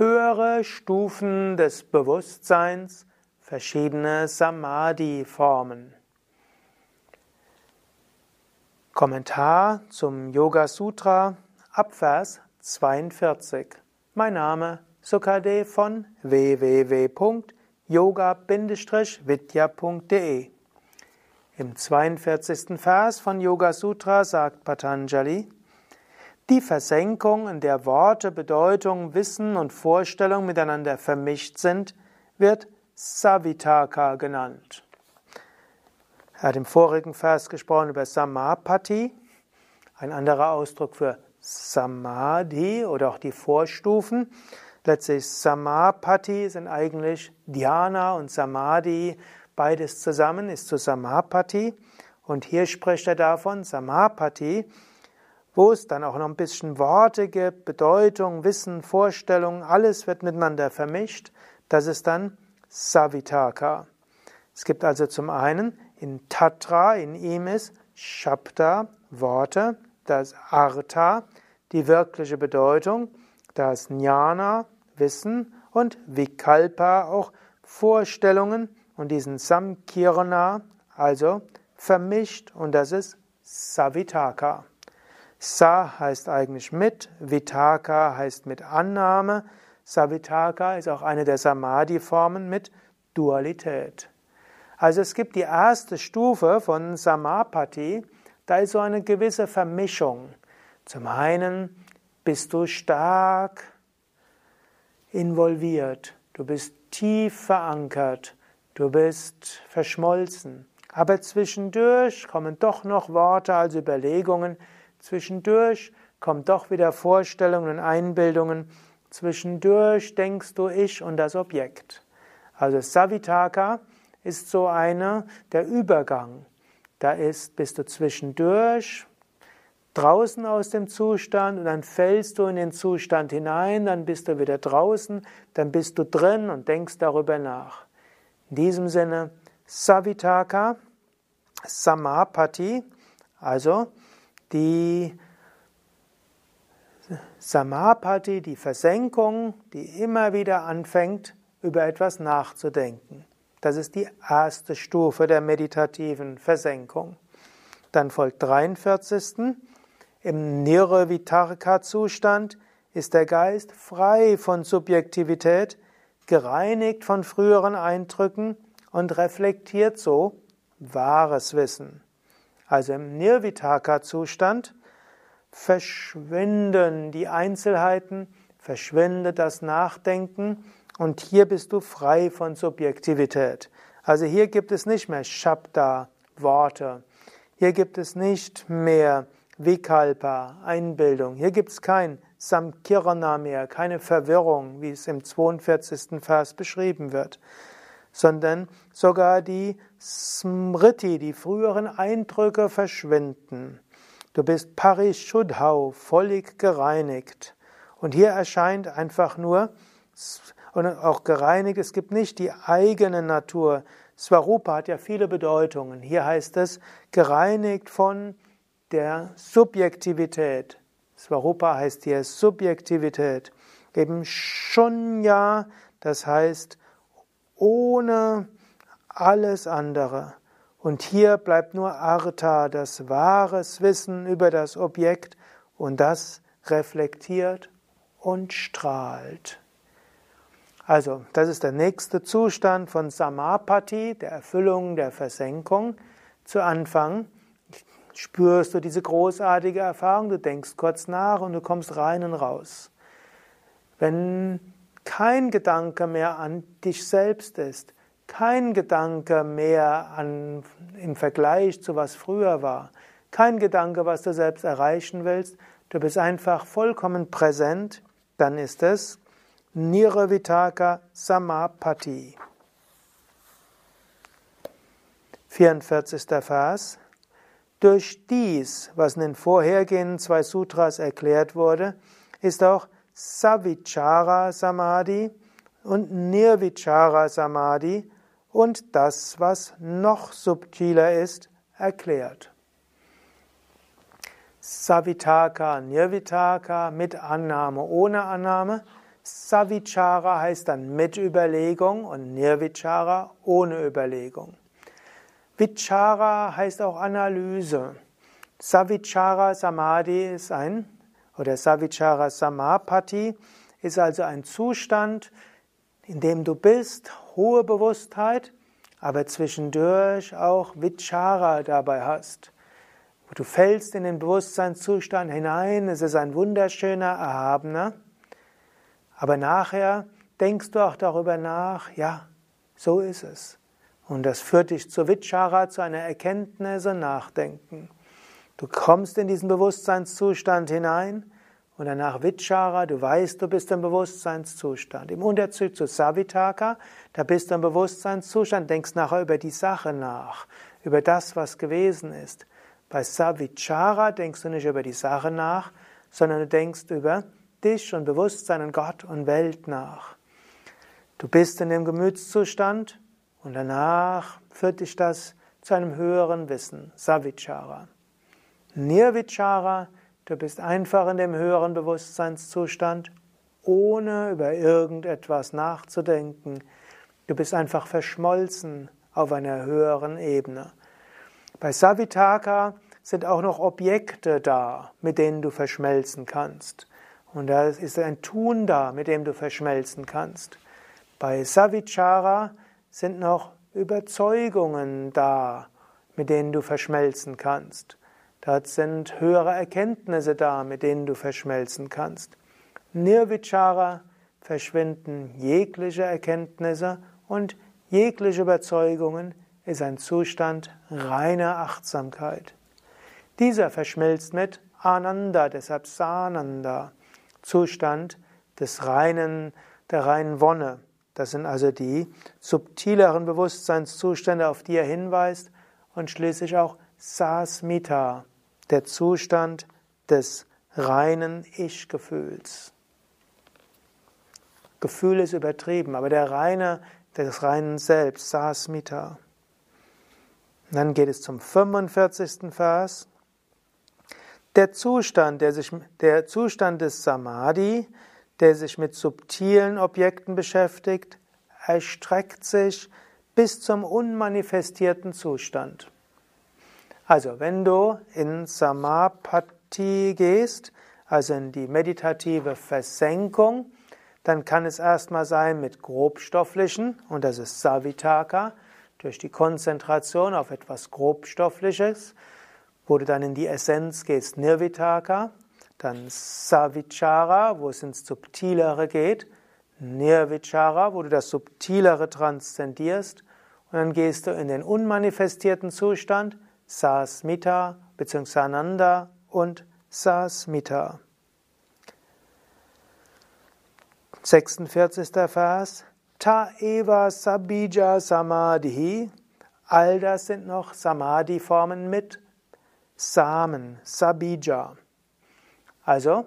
höhere Stufen des Bewusstseins, verschiedene Samadhi-Formen. Kommentar zum Yoga Sutra, Abvers 42. Mein Name Sukade von www.yoga-vidya.de Im 42. Vers von Yoga Sutra sagt Patanjali, die Versenkung, in der Worte, Bedeutung, Wissen und Vorstellung miteinander vermischt sind, wird Savitaka genannt. Er hat im vorigen Vers gesprochen über Samapati, ein anderer Ausdruck für Samadhi oder auch die Vorstufen. Letztlich Samapati sind eigentlich Dhyana und Samadhi, beides zusammen ist zu Samapati. Und hier spricht er davon, Samapati, wo es dann auch noch ein bisschen Worte gibt, Bedeutung, Wissen, Vorstellung, alles wird miteinander vermischt. Das ist dann Savitaka. Es gibt also zum einen in Tatra, in ihm ist Shabda, Worte, das Artha, die wirkliche Bedeutung, das Jnana, Wissen und Vikalpa, auch Vorstellungen und diesen Samkirna, also vermischt und das ist Savitaka. Sa heißt eigentlich mit, Vitaka heißt mit Annahme, Savitaka ist auch eine der Samadhi-Formen mit Dualität. Also es gibt die erste Stufe von Samapati, da ist so eine gewisse Vermischung. Zum einen bist du stark involviert, du bist tief verankert, du bist verschmolzen, aber zwischendurch kommen doch noch Worte als Überlegungen, Zwischendurch kommen doch wieder Vorstellungen und Einbildungen. Zwischendurch denkst du ich und das Objekt. Also Savitaka ist so eine der Übergang. Da ist, bist du zwischendurch draußen aus dem Zustand und dann fällst du in den Zustand hinein, dann bist du wieder draußen, dann bist du drin und denkst darüber nach. In diesem Sinne Savitaka, Samapati, also die Samapati, die Versenkung, die immer wieder anfängt, über etwas nachzudenken. Das ist die erste Stufe der meditativen Versenkung. Dann folgt 43. Im Nirvitarka-Zustand ist der Geist frei von Subjektivität, gereinigt von früheren Eindrücken und reflektiert so wahres Wissen. Also im Nirvitaka-Zustand verschwinden die Einzelheiten, verschwindet das Nachdenken und hier bist du frei von Subjektivität. Also hier gibt es nicht mehr Shabda, Worte. Hier gibt es nicht mehr Vikalpa, Einbildung. Hier gibt es kein Samkirana mehr, keine Verwirrung, wie es im 42. Vers beschrieben wird sondern sogar die Smriti, die früheren Eindrücke verschwinden. Du bist Parishudhau, völlig gereinigt. Und hier erscheint einfach nur, und auch gereinigt, es gibt nicht die eigene Natur. Swarupa hat ja viele Bedeutungen. Hier heißt es, gereinigt von der Subjektivität. Swarupa heißt hier Subjektivität. Eben Shunya, das heißt ohne alles andere. Und hier bleibt nur Artha, das wahres Wissen über das Objekt, und das reflektiert und strahlt. Also, das ist der nächste Zustand von Samapati, der Erfüllung der Versenkung. Zu Anfang spürst du diese großartige Erfahrung, du denkst kurz nach und du kommst rein und raus. Wenn kein Gedanke mehr an dich selbst ist, kein Gedanke mehr an, im Vergleich zu was früher war, kein Gedanke, was du selbst erreichen willst, du bist einfach vollkommen präsent, dann ist es Nirvitaka Samapati. 44. Vers. Durch dies, was in den vorhergehenden zwei Sutras erklärt wurde, ist auch Savichara Samadhi und Nirvichara Samadhi und das, was noch subtiler ist, erklärt. Savitaka, Nirvitaka mit Annahme, ohne Annahme. Savichara heißt dann mit Überlegung und Nirvichara ohne Überlegung. Vichara heißt auch Analyse. Savichara Samadhi ist ein, oder Savichara Samapati ist also ein Zustand, in dem du bist, hohe Bewusstheit, aber zwischendurch auch Vichara dabei hast. Du fällst in den Bewusstseinszustand hinein, es ist ein wunderschöner, erhabener, aber nachher denkst du auch darüber nach, ja, so ist es. Und das führt dich zu Vichara, zu einer Erkenntnis und Nachdenken. Du kommst in diesen Bewusstseinszustand hinein und danach Vichara, du weißt, du bist im Bewusstseinszustand. Im Unterschied zu Savitaka, da bist du im Bewusstseinszustand, denkst nachher über die Sache nach, über das, was gewesen ist. Bei Savichara denkst du nicht über die Sache nach, sondern du denkst über dich und Bewusstsein und Gott und Welt nach. Du bist in dem Gemütszustand und danach führt dich das zu einem höheren Wissen, Savichara. Nirvichara, du bist einfach in dem höheren Bewusstseinszustand, ohne über irgendetwas nachzudenken. Du bist einfach verschmolzen auf einer höheren Ebene. Bei Savitaka sind auch noch Objekte da, mit denen du verschmelzen kannst. Und da ist ein Tun da, mit dem du verschmelzen kannst. Bei Savichara sind noch Überzeugungen da, mit denen du verschmelzen kannst. Dort sind höhere Erkenntnisse da, mit denen du verschmelzen kannst. Nirvichara verschwinden jegliche Erkenntnisse und jegliche Überzeugungen, ist ein Zustand reiner Achtsamkeit. Dieser verschmilzt mit Ananda, deshalb Sananda, Zustand des reinen, der reinen Wonne. Das sind also die subtileren Bewusstseinszustände, auf die er hinweist, und schließlich auch Sasmita, der Zustand des reinen Ich-Gefühls. Gefühl ist übertrieben, aber der reine, des reinen Selbst, Sasmita. Dann geht es zum 45. Vers. Der Zustand, der, sich, der Zustand des Samadhi, der sich mit subtilen Objekten beschäftigt, erstreckt sich bis zum unmanifestierten Zustand. Also, wenn du in Samapati gehst, also in die meditative Versenkung, dann kann es erstmal sein mit grobstofflichen, und das ist Savitaka, durch die Konzentration auf etwas Grobstoffliches, wo du dann in die Essenz gehst, Nirvitaka, dann Savichara, wo es ins Subtilere geht, Nirvichara, wo du das Subtilere transzendierst, und dann gehst du in den unmanifestierten Zustand, Sasmita bzw. Sananda und Sasmita. 46. Vers. Ta eva sabija samadhi. All das sind noch Samadhi-Formen mit Samen, Sabija. Also,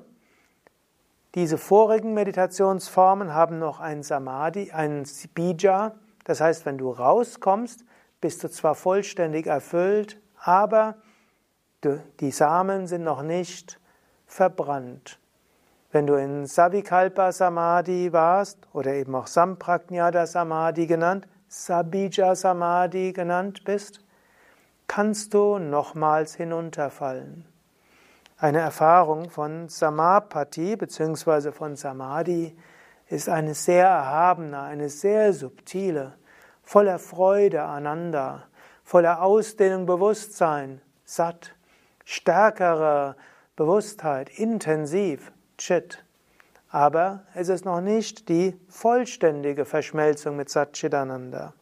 diese vorigen Meditationsformen haben noch ein Samadhi, ein Bija. Das heißt, wenn du rauskommst, bist du zwar vollständig erfüllt, aber die Samen sind noch nicht verbrannt. Wenn du in Savikalpa Samadhi warst oder eben auch Samprajnata Samadhi genannt, Sabija Samadhi genannt bist, kannst du nochmals hinunterfallen. Eine Erfahrung von Samapati bzw. von Samadhi ist eine sehr erhabene, eine sehr subtile, voller Freude, Ananda, voller Ausdehnung Bewusstsein, satt, stärkere Bewusstheit, intensiv, Chit. Aber es ist noch nicht die vollständige Verschmelzung mit Satchitananda.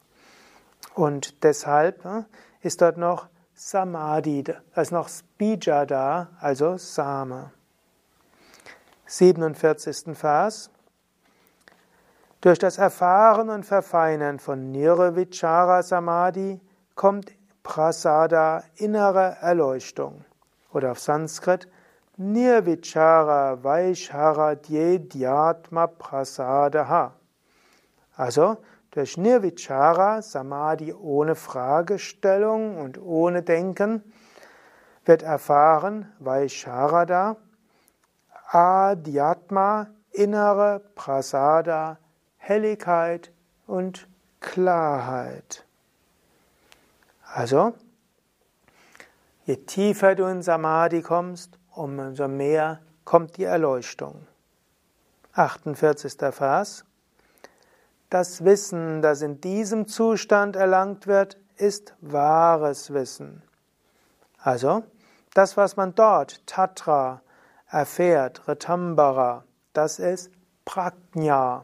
Und deshalb ne, ist dort noch Samadhi, da ist noch Bija da, also Same. 47. Vers. Durch das Erfahren und Verfeinern von Nirvichara Samadhi kommt Prasada innere Erleuchtung. Oder auf Sanskrit Nirvichara Vaishharadye Dhyatma Prasadaha. Also durch Nirvichara, Samadhi ohne Fragestellung und ohne Denken, wird erfahren Vaisharada, Adhyatma, innere Prasada, Helligkeit und Klarheit. Also, je tiefer du in Samadhi kommst, umso mehr kommt die Erleuchtung. 48. Vers. Das Wissen, das in diesem Zustand erlangt wird, ist wahres Wissen. Also, das, was man dort, Tatra, erfährt, Retambara, das ist Prajna,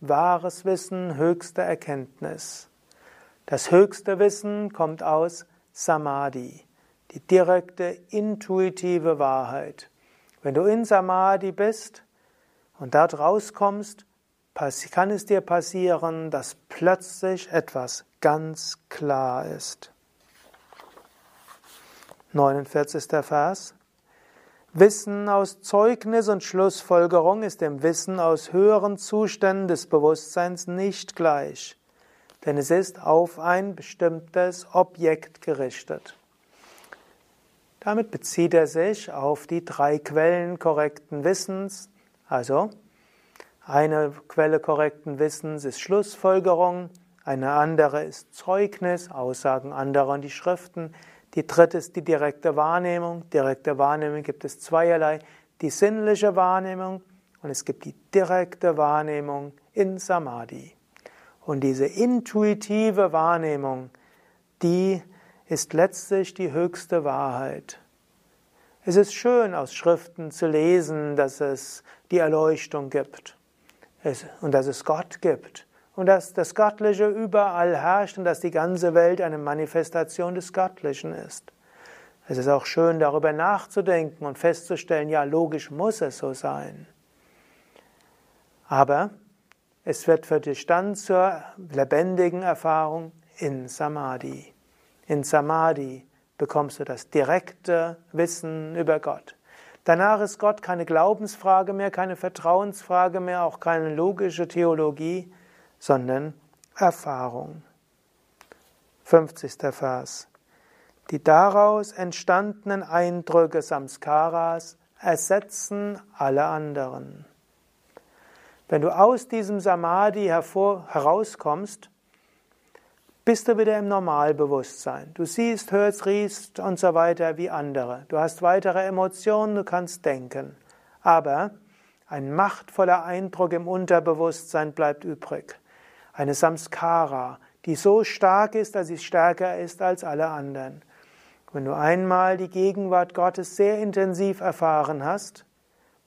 wahres Wissen, höchste Erkenntnis. Das höchste Wissen kommt aus Samadhi, die direkte, intuitive Wahrheit. Wenn du in Samadhi bist und dort rauskommst, kann es dir passieren, dass plötzlich etwas ganz klar ist. 49. Vers. Wissen aus Zeugnis und Schlussfolgerung ist dem Wissen aus höheren Zuständen des Bewusstseins nicht gleich, denn es ist auf ein bestimmtes Objekt gerichtet. Damit bezieht er sich auf die drei Quellen korrekten Wissens, also eine Quelle korrekten Wissens ist Schlussfolgerung, eine andere ist Zeugnis, Aussagen anderer und die Schriften, die dritte ist die direkte Wahrnehmung. Direkte Wahrnehmung gibt es zweierlei. Die sinnliche Wahrnehmung und es gibt die direkte Wahrnehmung in Samadhi. Und diese intuitive Wahrnehmung, die ist letztlich die höchste Wahrheit. Es ist schön, aus Schriften zu lesen, dass es die Erleuchtung gibt und dass es Gott gibt und dass das Göttliche überall herrscht und dass die ganze Welt eine Manifestation des Göttlichen ist. Es ist auch schön, darüber nachzudenken und festzustellen, ja, logisch muss es so sein. Aber es wird für dich dann zur lebendigen Erfahrung in Samadhi. In Samadhi bekommst du das direkte Wissen über Gott. Danach ist Gott keine Glaubensfrage mehr, keine Vertrauensfrage mehr, auch keine logische Theologie, sondern Erfahrung. 50. Vers. Die daraus entstandenen Eindrücke Samskaras ersetzen alle anderen. Wenn du aus diesem Samadhi hervor, herauskommst, bist du wieder im Normalbewusstsein. Du siehst, hörst, riechst und so weiter wie andere. Du hast weitere Emotionen, du kannst denken. Aber ein machtvoller Eindruck im Unterbewusstsein bleibt übrig eine Samskara, die so stark ist, dass sie stärker ist als alle anderen. Wenn du einmal die Gegenwart Gottes sehr intensiv erfahren hast,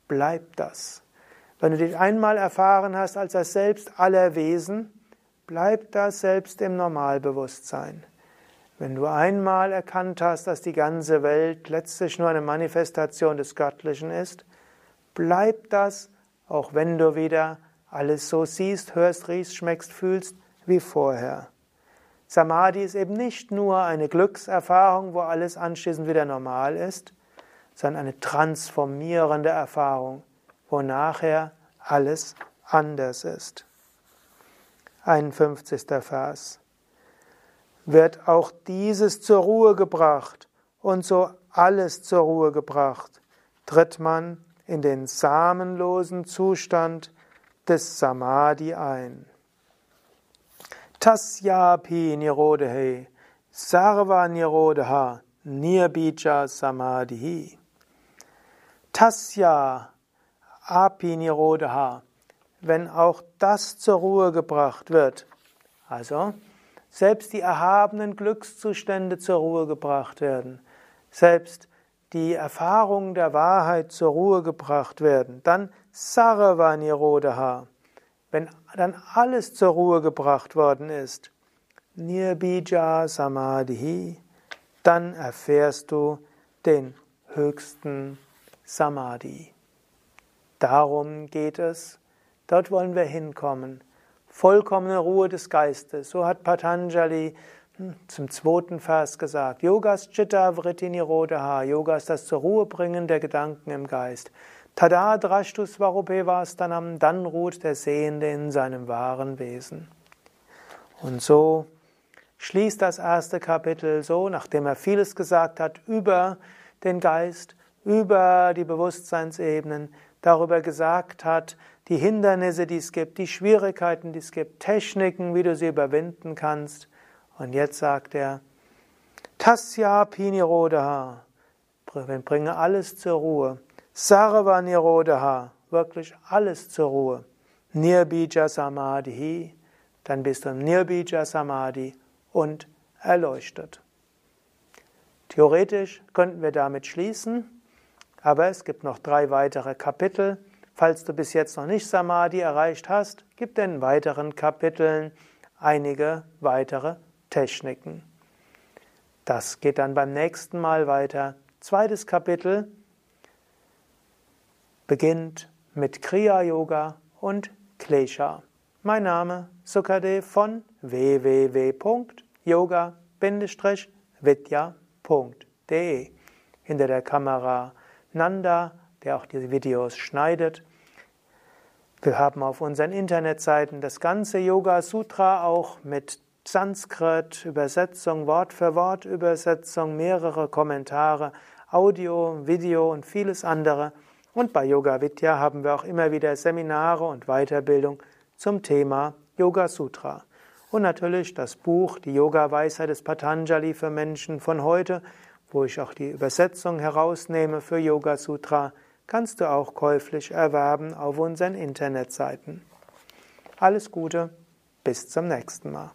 bleibt das. Wenn du dich einmal erfahren hast als das Selbst aller Wesen, bleibt das Selbst im Normalbewusstsein. Wenn du einmal erkannt hast, dass die ganze Welt letztlich nur eine Manifestation des Göttlichen ist, bleibt das, auch wenn du wieder alles so siehst, hörst, riechst, schmeckst, fühlst wie vorher. Samadhi ist eben nicht nur eine Glückserfahrung, wo alles anschließend wieder normal ist, sondern eine transformierende Erfahrung, wo nachher alles anders ist. 51. Vers. Wird auch dieses zur Ruhe gebracht und so alles zur Ruhe gebracht, tritt man in den samenlosen Zustand des Samadhi ein. Tasyapi Nirodhe Sarva Nirodha Nirbija Samadhi. Tasya Api Nirodha, wenn auch das zur Ruhe gebracht wird, also selbst die erhabenen Glückszustände zur Ruhe gebracht werden, selbst die Erfahrungen der Wahrheit zur Ruhe gebracht werden, dann Sarva Nirodha, wenn dann alles zur Ruhe gebracht worden ist, Nirbija Samadhi, dann erfährst du den höchsten Samadhi. Darum geht es, dort wollen wir hinkommen. Vollkommene Ruhe des Geistes. So hat Patanjali hm, zum zweiten Vers gesagt. Yogas Chitta Vritti Nirodha. Yoga ist das zur Ruhe bringen der Gedanken im Geist. Tada drashtu svarupevastanam, dann ruht der Sehende in seinem wahren Wesen. Und so schließt das erste Kapitel so, nachdem er vieles gesagt hat über den Geist, über die Bewusstseinsebenen, darüber gesagt hat, die Hindernisse, die es gibt, die Schwierigkeiten, die es gibt, Techniken, wie du sie überwinden kannst. Und jetzt sagt er, Tasya Pinirodaha, bringe alles zur Ruhe. Sarva Nirodaha, wirklich alles zur Ruhe. Nirbija Samadhi, dann bist du im Nirbija Samadhi und erleuchtet. Theoretisch könnten wir damit schließen, aber es gibt noch drei weitere Kapitel. Falls du bis jetzt noch nicht Samadhi erreicht hast, gibt in weiteren Kapiteln einige weitere Techniken. Das geht dann beim nächsten Mal weiter. Zweites Kapitel beginnt mit Kriya Yoga und Klesha. Mein Name Sukadev von www.yoga-vidya.de. Hinter der Kamera Nanda, der auch diese Videos schneidet. Wir haben auf unseren Internetseiten das ganze Yoga Sutra auch mit Sanskrit, Übersetzung, Wort für Wort Übersetzung, mehrere Kommentare, Audio, Video und vieles andere. Und bei Yoga Vidya haben wir auch immer wieder Seminare und Weiterbildung zum Thema Yoga Sutra. Und natürlich das Buch Die Yoga Weisheit des Patanjali für Menschen von heute, wo ich auch die Übersetzung herausnehme für Yoga Sutra, kannst du auch käuflich erwerben auf unseren Internetseiten. Alles Gute, bis zum nächsten Mal.